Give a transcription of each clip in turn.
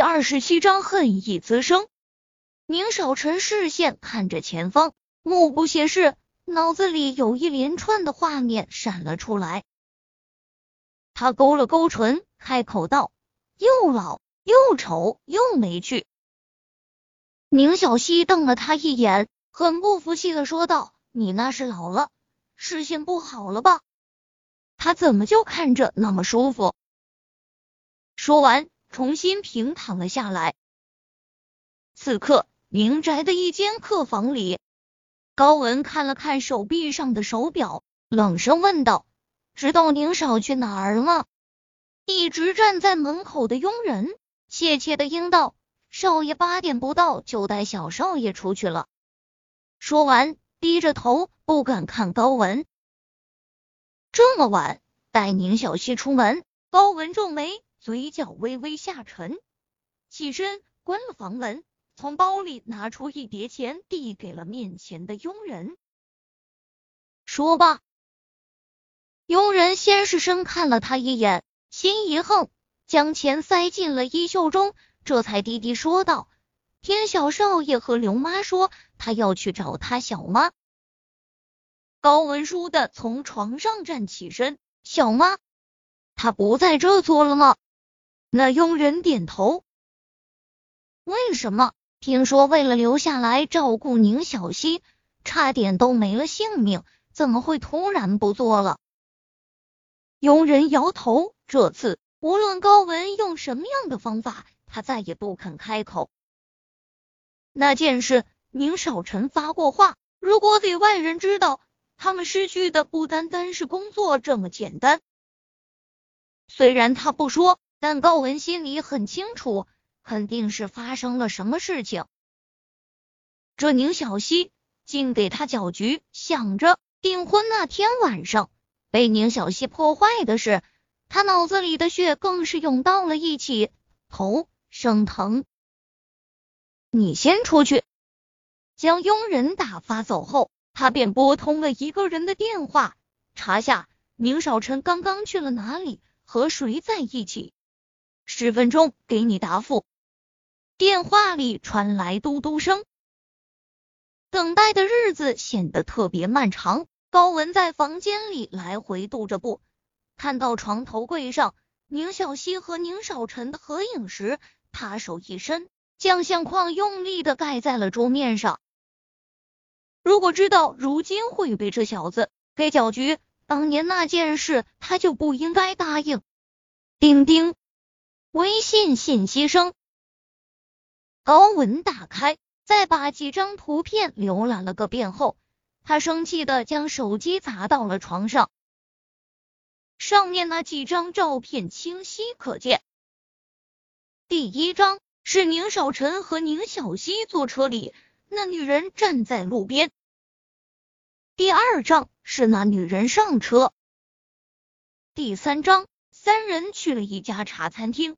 第二十七章恨意滋生。宁少臣视线看着前方，目不斜视，脑子里有一连串的画面闪了出来。他勾了勾唇，开口道：“又老又丑又没趣。”宁小溪瞪了他一眼，很不服气的说道：“你那是老了，视线不好了吧？他怎么就看着那么舒服？”说完。重新平躺了下来。此刻，宁宅的一间客房里，高文看了看手臂上的手表，冷声问道：“知道宁少去哪儿了吗？”一直站在门口的佣人怯怯的应道：“少爷八点不到就带小少爷出去了。”说完，低着头不敢看高文。这么晚带宁小溪出门，高文皱眉。嘴角微微下沉，起身关了房门，从包里拿出一叠钱，递给了面前的佣人。说吧。佣人先是深看了他一眼，心一横，将钱塞进了衣袖中，这才低低说道：“天小少爷和刘妈说，他要去找他小妈。”高文书的从床上站起身，小妈，他不在这做了吗？那佣人点头。为什么？听说为了留下来照顾宁小溪，差点都没了性命，怎么会突然不做了？佣人摇头，这次无论高文用什么样的方法，他再也不肯开口。那件事，宁少臣发过话，如果给外人知道，他们失去的不单单是工作这么简单。虽然他不说。但高文心里很清楚，肯定是发生了什么事情。这宁小溪竟给他搅局，想着订婚那天晚上被宁小溪破坏的事，他脑子里的血更是涌到了一起，头生疼。你先出去。将佣人打发走后，他便拨通了一个人的电话，查下宁少臣刚刚去了哪里，和谁在一起。十分钟给你答复。电话里传来嘟嘟声，等待的日子显得特别漫长。高文在房间里来回踱着步，看到床头柜上宁小溪和宁少臣的合影时，他手一伸，将相框用力的盖在了桌面上。如果知道如今会被这小子给搅局，当年那件事他就不应该答应。丁丁。微信信息声，高文打开，再把几张图片浏览了个遍后，他生气的将手机砸到了床上。上面那几张照片清晰可见。第一张是宁少臣和宁小溪坐车里，那女人站在路边。第二张是那女人上车。第三张。三人去了一家茶餐厅。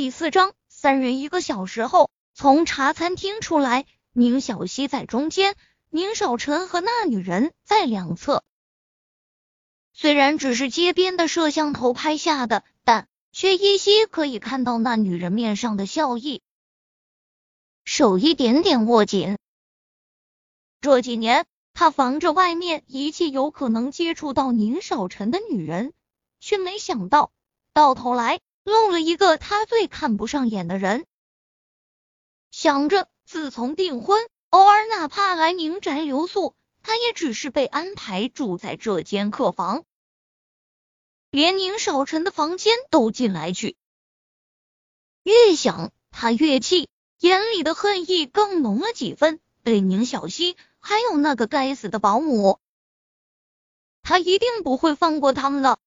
第四章，三人一个小时后从茶餐厅出来，宁小溪在中间，宁少晨和那女人在两侧。虽然只是街边的摄像头拍下的，但却依稀可以看到那女人面上的笑意，手一点点握紧。这几年，他防着外面一切有可能接触到宁少晨的女人。却没想到，到头来漏了一个他最看不上眼的人。想着，自从订婚，偶尔哪怕来宁宅留宿，他也只是被安排住在这间客房，连宁少臣的房间都进来去。越想，他越气，眼里的恨意更浓了几分。对宁小溪，还有那个该死的保姆，他一定不会放过他们的。